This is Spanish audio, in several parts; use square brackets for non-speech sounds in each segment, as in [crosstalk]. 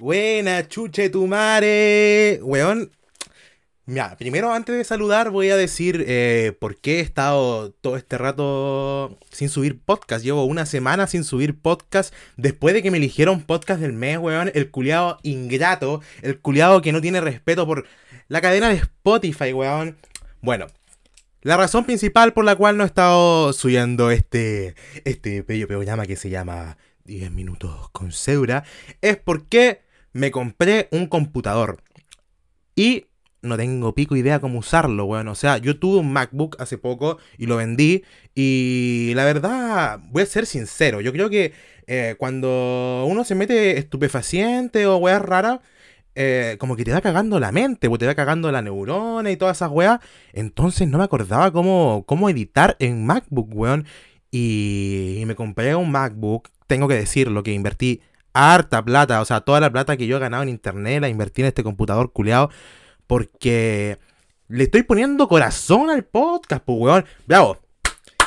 Buena, chuche tu mare. Weón. Mira, primero antes de saludar voy a decir eh, por qué he estado todo este rato sin subir podcast. Llevo una semana sin subir podcast después de que me eligieron podcast del mes, weón. El culiado ingrato, el culiado que no tiene respeto por la cadena de Spotify, weón. Bueno, la razón principal por la cual no he estado subiendo este, este bello programa que se llama 10 minutos con Seura es porque me compré un computador. Y no tengo pico idea cómo usarlo, weón. O sea, yo tuve un MacBook hace poco y lo vendí. Y la verdad, voy a ser sincero. Yo creo que eh, cuando uno se mete estupefaciente o weas raras, eh, como que te va cagando la mente, te va cagando la neurona y todas esas weas. Entonces no me acordaba cómo, cómo editar en MacBook, weón. Y me compré un MacBook. Tengo que decirlo, que invertí harta plata, o sea, toda la plata que yo he ganado en internet la invertí en este computador culeado porque le estoy poniendo corazón al podcast, pues, weón. Bravo.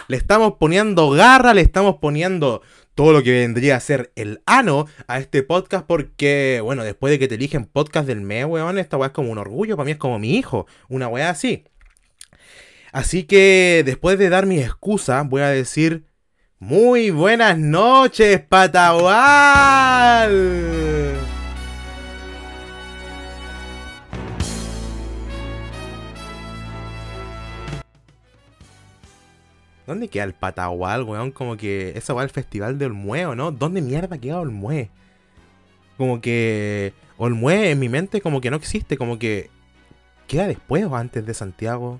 Le estamos poniendo garra, le estamos poniendo todo lo que vendría a ser el ano a este podcast porque, bueno, después de que te eligen podcast del mes, weón, esta weá es como un orgullo, para mí es como mi hijo, una weá así. Así que después de dar mi excusa, voy a decir muy buenas noches, Patagual. ¿Dónde queda el Patagual, weón? Como que esa va el festival de Olmue, no? ¿Dónde mierda queda Olmue? Como que Olmue en mi mente como que no existe, como que queda después o antes de Santiago.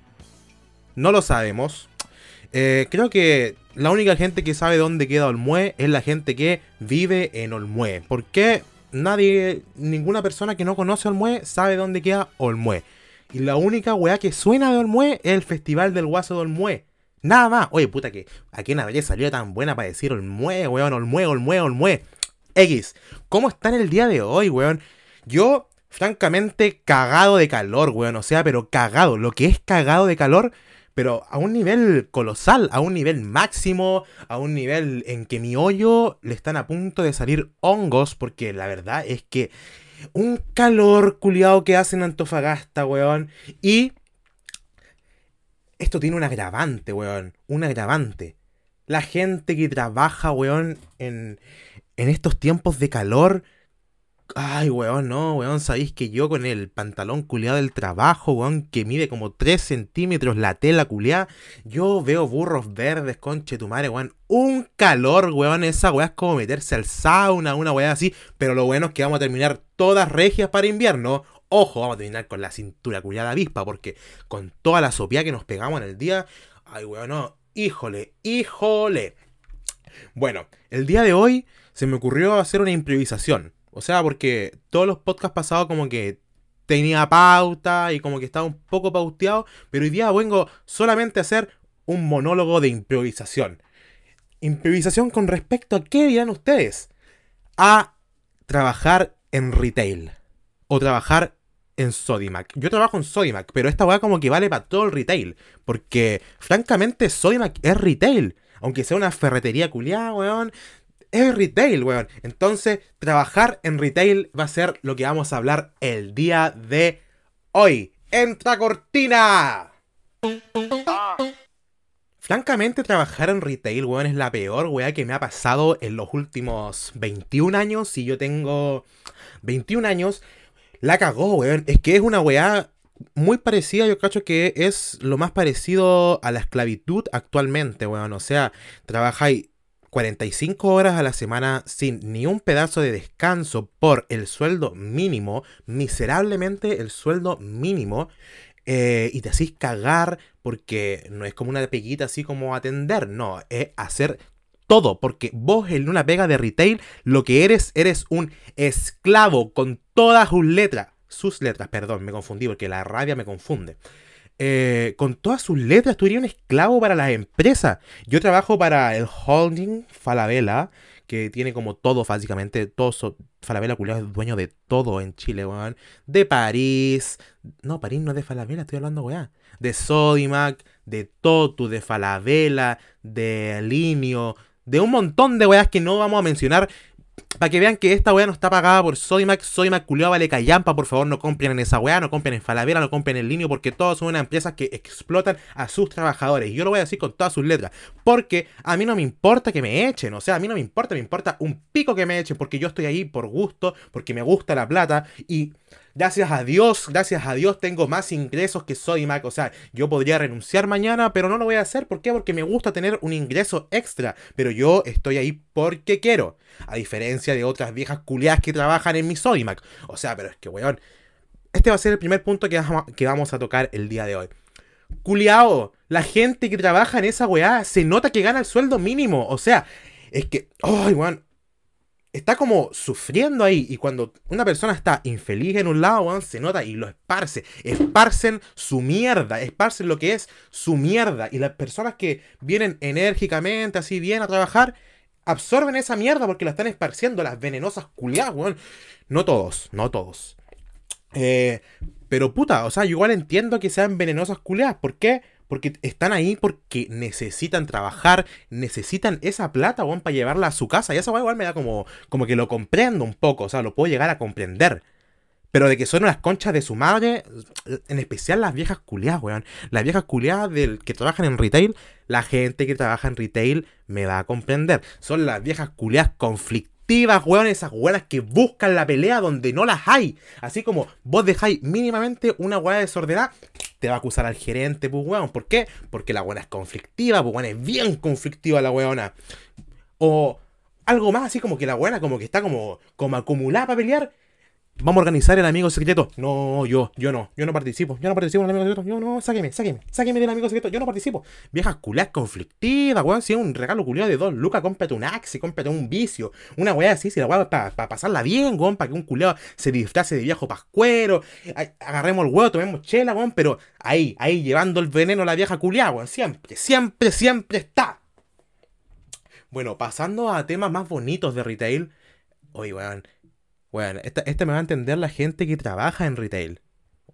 No lo sabemos. Eh, creo que la única gente que sabe dónde queda Olmué es la gente que vive en Olmué. Porque nadie, ninguna persona que no conoce Olmué sabe dónde queda Olmué. Y la única weá que suena de Olmué es el Festival del Guaso de Olmué. Nada más. Oye, puta que aquí nadie salió tan buena para decir Olmué, weón, Olmué, Olmué, Olmué. X. ¿Cómo está en el día de hoy, weón? Yo, francamente, cagado de calor, weón. O sea, pero cagado. Lo que es cagado de calor pero a un nivel colosal, a un nivel máximo, a un nivel en que mi hoyo le están a punto de salir hongos, porque la verdad es que un calor culiado que hace en Antofagasta, weón, y esto tiene un agravante, weón, un agravante. La gente que trabaja, weón, en, en estos tiempos de calor Ay, weón, no, weón, sabéis que yo con el pantalón culeado del trabajo, weón, que mide como 3 centímetros la tela culeada, yo veo burros verdes, conche tu madre, weón. Un calor, weón, esa weá es como meterse al sauna, una weá así, pero lo bueno es que vamos a terminar todas regias para invierno. Ojo, vamos a terminar con la cintura culiada avispa, porque con toda la sopía que nos pegamos en el día, ay, weón, no, híjole, híjole. Bueno, el día de hoy se me ocurrió hacer una improvisación. O sea, porque todos los podcasts pasados como que tenía pauta y como que estaba un poco pauteado, pero hoy día vengo solamente a hacer un monólogo de improvisación. Improvisación con respecto a qué dirán ustedes. A trabajar en retail. O trabajar en Sodimac. Yo trabajo en Sodimac, pero esta weá como que vale para todo el retail. Porque, francamente, Sodimac es retail. Aunque sea una ferretería culiada, weón es retail, weón. Entonces, trabajar en retail va a ser lo que vamos a hablar el día de hoy. ¡Entra cortina! Francamente, trabajar en retail, weón, es la peor weá que me ha pasado en los últimos 21 años. Y yo tengo 21 años. La cagó, weón. Es que es una weá muy parecida, yo cacho que es lo más parecido a la esclavitud actualmente, weón. O sea, trabajáis 45 horas a la semana sin ni un pedazo de descanso por el sueldo mínimo, miserablemente el sueldo mínimo, eh, y te hacís cagar porque no es como una peguita así como atender, no, es hacer todo, porque vos en una pega de retail lo que eres, eres un esclavo con todas sus letras, sus letras, perdón, me confundí porque la rabia me confunde. Eh, con todas sus letras, tú eres un esclavo para las empresas. Yo trabajo para el holding Falabella, que tiene como todo, básicamente. Todo, Falabella culiado es dueño de todo en Chile, weón. De París. No, París no es de Falabella, estoy hablando, weón. De Sodimac, de Totu, de Falabella, de Alineo, de un montón de weas que no vamos a mencionar. Para que vean que esta weá no está pagada por Sodimac. Sodimac culiao vale callampa. Por favor, no compren en esa weá. No compren en Falavera. No compren en Linio. Porque todas son unas empresas que explotan a sus trabajadores. Y yo lo voy a decir con todas sus letras. Porque a mí no me importa que me echen. O sea, a mí no me importa. Me importa un pico que me echen. Porque yo estoy ahí por gusto. Porque me gusta la plata. Y Gracias a Dios, gracias a Dios tengo más ingresos que Sodimac. O sea, yo podría renunciar mañana, pero no lo voy a hacer. ¿Por qué? Porque me gusta tener un ingreso extra. Pero yo estoy ahí porque quiero. A diferencia de otras viejas culiadas que trabajan en mi Sodimac. O sea, pero es que, weón. Este va a ser el primer punto que vamos a tocar el día de hoy. Culiao, la gente que trabaja en esa weá se nota que gana el sueldo mínimo. O sea, es que, ay, weón, está como sufriendo ahí. Y cuando una persona está infeliz en un lado, se nota y lo esparce. Esparcen su mierda. Esparcen lo que es su mierda. Y las personas que vienen enérgicamente, así bien a trabajar, absorben esa mierda porque la están esparciendo. Las venenosas culiadas, weón. No todos, no todos. Eh, pero puta, o sea, yo igual entiendo que sean venenosas culiadas. ¿Por qué? Porque están ahí porque necesitan trabajar, necesitan esa plata, weón, para llevarla a su casa. Y eso igual me da como, como que lo comprendo un poco, o sea, lo puedo llegar a comprender. Pero de que son las conchas de su madre, en especial las viejas culiadas, weón. Las viejas culiadas del que trabajan en retail, la gente que trabaja en retail me va a comprender. Son las viejas culiadas conflictivas, weón, esas weonas que buscan la pelea donde no las hay. Así como vos dejáis mínimamente una weá desordenada, te va a acusar al gerente, pues weón. ¿Por qué? Porque la weona es conflictiva, pues weón, es bien conflictiva la weona. O algo más así como que la weona como que está como, como acumulada para pelear Vamos a organizar el amigo secreto. No, yo, yo no, yo no participo. Yo no participo en el amigo secreto. Yo no, sáqueme, sáqueme, sáqueme del amigo secreto. Yo no participo. Viejas culiadas conflictivas, weón. Si es un regalo culiado de dos lucas, cómprate un axi, cómprate un vicio. Una weá así, si la weá para pasarla bien, weón, para que un culiado se disfrace de viejo pascuero. Agarremos el huevo, tomemos chela, weón. Pero ahí, ahí, llevando el veneno a la vieja culiada, weón. Siempre, siempre, siempre está. Bueno, pasando a temas más bonitos de retail. Oye, weón bueno, esta, me va a entender la gente que trabaja en retail.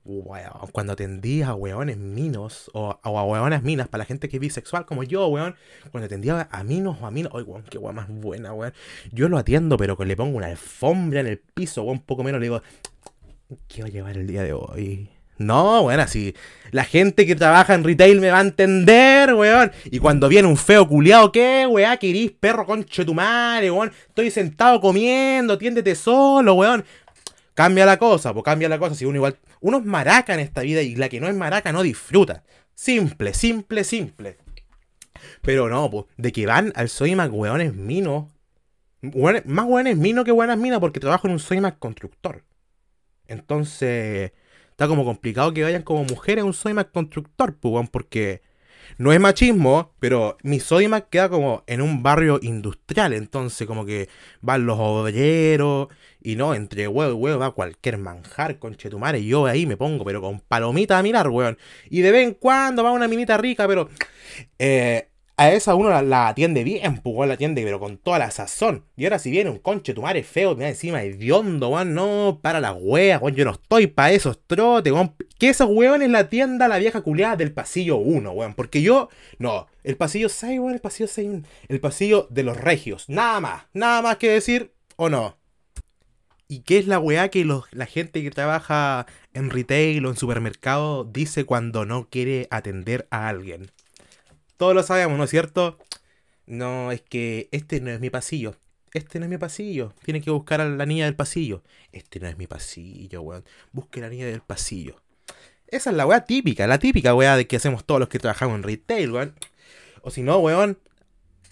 Weón, cuando atendía a weones minos o, a weonas minas, para la gente que es bisexual como yo, weón, cuando atendía a minos o a minos, ay, weón, qué weón más buena, weón. Yo lo atiendo, pero que le pongo una alfombra en el piso, weón, un poco menos, le digo, ¿qué va a llevar el día de hoy? No, bueno, así. La gente que trabaja en retail me va a entender, weón. Y cuando viene un feo culiado, ¿qué, weón? ¿Querís perro conche tu madre, weón? Estoy sentado comiendo, tiéndete solo, weón. Cambia la cosa, pues cambia la cosa. Si uno igual. Uno es maraca en esta vida y la que no es maraca no disfruta. Simple, simple, simple. Pero no, pues, de que van al Soymac weones minos. más weones minos que buenas minas porque trabajo en un Soymac constructor. Entonces está como complicado que vayan como mujeres a un Sodimac constructor, pues, porque no es machismo, pero mi Sodimac queda como en un barrio industrial, entonces como que van los obreros y no, entre huevo y huevo va cualquier manjar con chetumare y yo ahí me pongo, pero con palomita a mirar, weón. Y de vez en cuando va una minita rica, pero eh, a esa uno la, atiende bien, pues, la atiende, pero con toda la sazón. Y ahora si viene un conche tu madre feo, me encima hediondo, weón, no, para las weas, weón, yo no estoy para esos trotes, weón. Que esos weones la tienda la vieja culiada del pasillo 1, weón. Porque yo, no, el pasillo 6, weón, el pasillo 6, el pasillo de los regios. Nada más, nada más que decir, o no. ¿Y qué es la weá que la gente que trabaja en retail o en supermercado dice cuando no quiere atender a alguien? Todos lo sabemos, ¿no es cierto? No, es que este no es mi pasillo. Este no es mi pasillo. Tiene que buscar a la niña del pasillo. Este no es mi pasillo, weón. Busque a la niña del pasillo. Esa es la weá típica, la típica weá de que hacemos todos los que trabajamos en retail, weón. O si no, weón,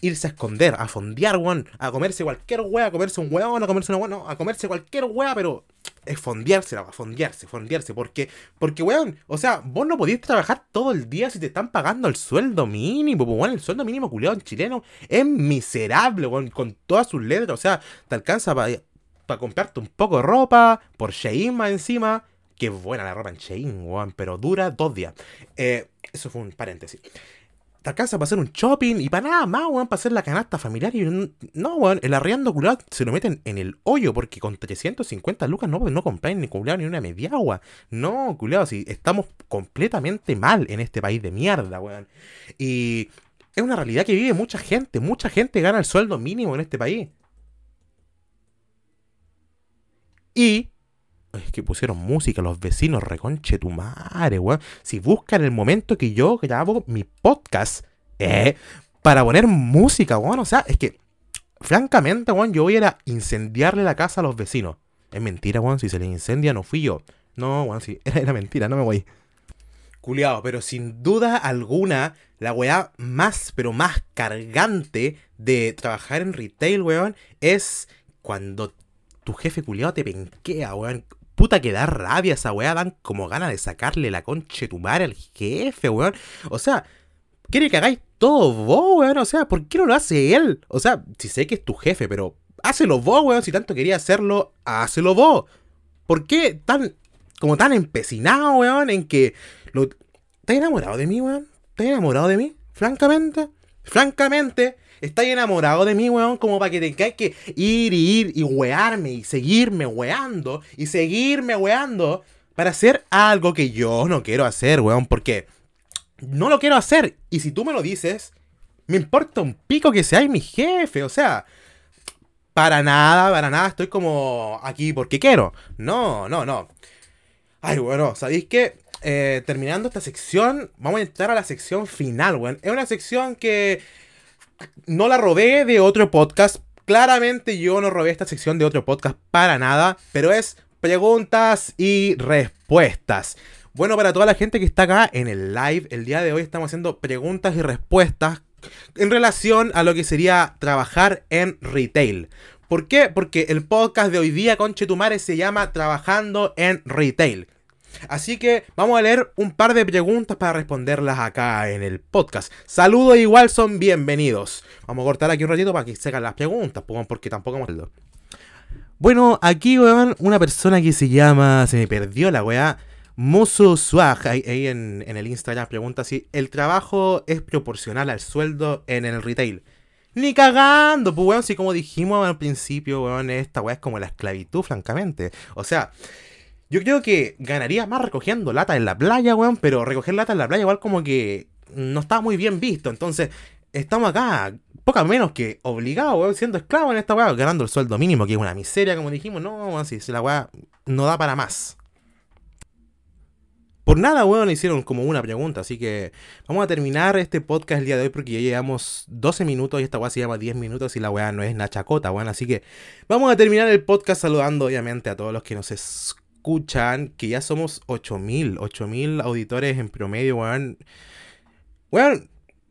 irse a esconder, a fondear, weón. A comerse cualquier weá, a comerse un weón, a comerse una weá, no, a comerse cualquier weá, pero es fondearse, a fondearse, fondearse. Porque, porque, weón, o sea, vos no podías trabajar todo el día si te están pagando el sueldo mínimo. Pues, weón, el sueldo mínimo culiado en chileno es miserable, weón, con todas sus letras. O sea, te alcanza para comprarte un poco de ropa, por Shein más encima. Qué buena la ropa en Shein, weón, pero dura dos días. Eh, eso fue un paréntesis alcanza para hacer un shopping y para nada más, weón, para hacer la canasta familiar. Y no, weón, el arriendo culiado se lo meten en el hoyo porque con 350 lucas no, no compráis ni culiado ni una media agua. No, culiado, si estamos completamente mal en este país de mierda, weón. Y es una realidad que vive mucha gente. Mucha gente gana el sueldo mínimo en este país. Y es que pusieron música, los vecinos, reconche tu madre, weón. Si buscan el momento que yo grabo mi podcast, eh, para poner música, weón. O sea, es que, francamente, weón, yo voy a incendiarle la casa a los vecinos. Es mentira, weón, si se les incendia no fui yo. No, weón, sí, [laughs] era, era mentira, no me voy. Culeado, pero sin duda alguna, la weá más, pero más cargante de trabajar en retail, weón, es cuando tu jefe culiado te penquea, weón. Puta que da rabia esa weá, dan como ganas de sacarle la conche tu madre al jefe, weón. O sea, quiere que hagáis todo vos, weón. O sea, ¿por qué no lo hace él? O sea, si sé que es tu jefe, pero hácelo vos, weón. Si tanto quería hacerlo, hácelo vos. ¿Por qué tan, como tan empecinado, weón, en que lo... ¿Estás enamorado de mí, weón? ¿Estás enamorado de mí? Francamente. Francamente. ¿Estás enamorado de mí, weón? Como para que tengáis que ir y ir y wearme y seguirme weando y seguirme weando para hacer algo que yo no quiero hacer, weón. Porque no lo quiero hacer. Y si tú me lo dices, me importa un pico que seáis mi jefe. O sea, para nada, para nada estoy como aquí porque quiero. No, no, no. Ay, bueno, ¿sabéis qué? Eh, terminando esta sección, vamos a entrar a la sección final, weón. Es una sección que no la robé de otro podcast. Claramente yo no robé esta sección de otro podcast para nada, pero es preguntas y respuestas. Bueno, para toda la gente que está acá en el live, el día de hoy estamos haciendo preguntas y respuestas en relación a lo que sería trabajar en retail. ¿Por qué? Porque el podcast de hoy día, Conchetumare, se llama Trabajando en Retail. Así que vamos a leer un par de preguntas para responderlas acá en el podcast. Saludos igual son bienvenidos. Vamos a cortar aquí un ratito para que se hagan las preguntas, porque tampoco hemos... Bueno, aquí, weón, una persona que se llama... Se me perdió la weá. Musu Swag, ahí, en, el Instagram pregunta si el trabajo es proporcional al sueldo en el retail. Ni cagando, pues weón, si como dijimos al principio, weón, esta weá es como la esclavitud, francamente. O sea, yo creo que ganaría más recogiendo lata en la playa, weón, pero recoger lata en la playa igual como que no está muy bien visto. Entonces, estamos acá, poca menos que obligados, weón, siendo esclavos en esta weá, ganando el sueldo mínimo, que es una miseria, como dijimos. No, weón, si, la weá no da para más. Por nada, weón, le hicieron como una pregunta, así que vamos a terminar este podcast el día de hoy porque ya llevamos 12 minutos y esta weá se llama 10 minutos y la weá no es nachacota, weón. Así que vamos a terminar el podcast saludando obviamente a todos los que nos escuchan escuchan, que ya somos 8000, 8000 auditores en promedio, weón. Weón,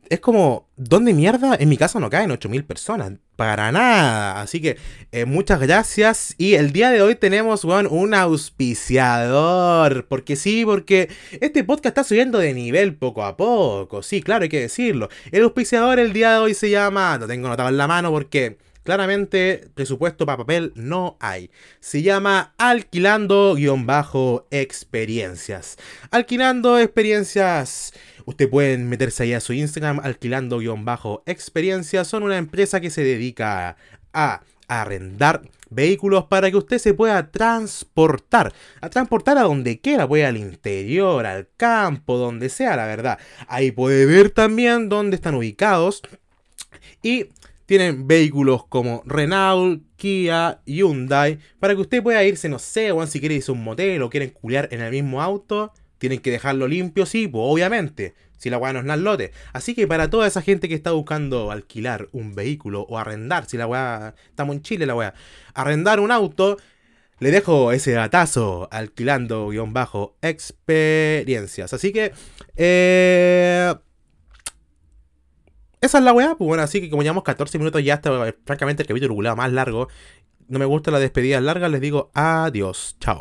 es como, ¿dónde mierda? En mi casa no caen 8000 personas. Para nada. Así que eh, muchas gracias. Y el día de hoy tenemos, weón, un auspiciador. Porque sí, porque este podcast está subiendo de nivel poco a poco. Sí, claro, hay que decirlo. El auspiciador el día de hoy se llama. No tengo notado en la mano porque Claramente, presupuesto para papel no hay. Se llama alquilando-experiencias. Alquilando experiencias. Usted puede meterse ahí a su Instagram, alquilando-experiencias. Son una empresa que se dedica a arrendar vehículos para que usted se pueda transportar. A transportar a donde quiera, puede al interior, al campo, donde sea, la verdad. Ahí puede ver también dónde están ubicados. Y tienen vehículos como Renault, Kia, Hyundai, para que usted pueda irse, no sé, o si quiere irse a un motel o quieren culiar en el mismo auto, tienen que dejarlo limpio, sí, pues obviamente, si la weá no es lote. Así que para toda esa gente que está buscando alquilar un vehículo o arrendar, si la weá, estamos en Chile la weá, arrendar un auto, le dejo ese datazo alquilando-experiencias. Así que, eh, esa es la weá, pues bueno, así que como llevamos 14 minutos ya está francamente el capítulo más largo. No me gusta la despedida larga, les digo adiós, chao.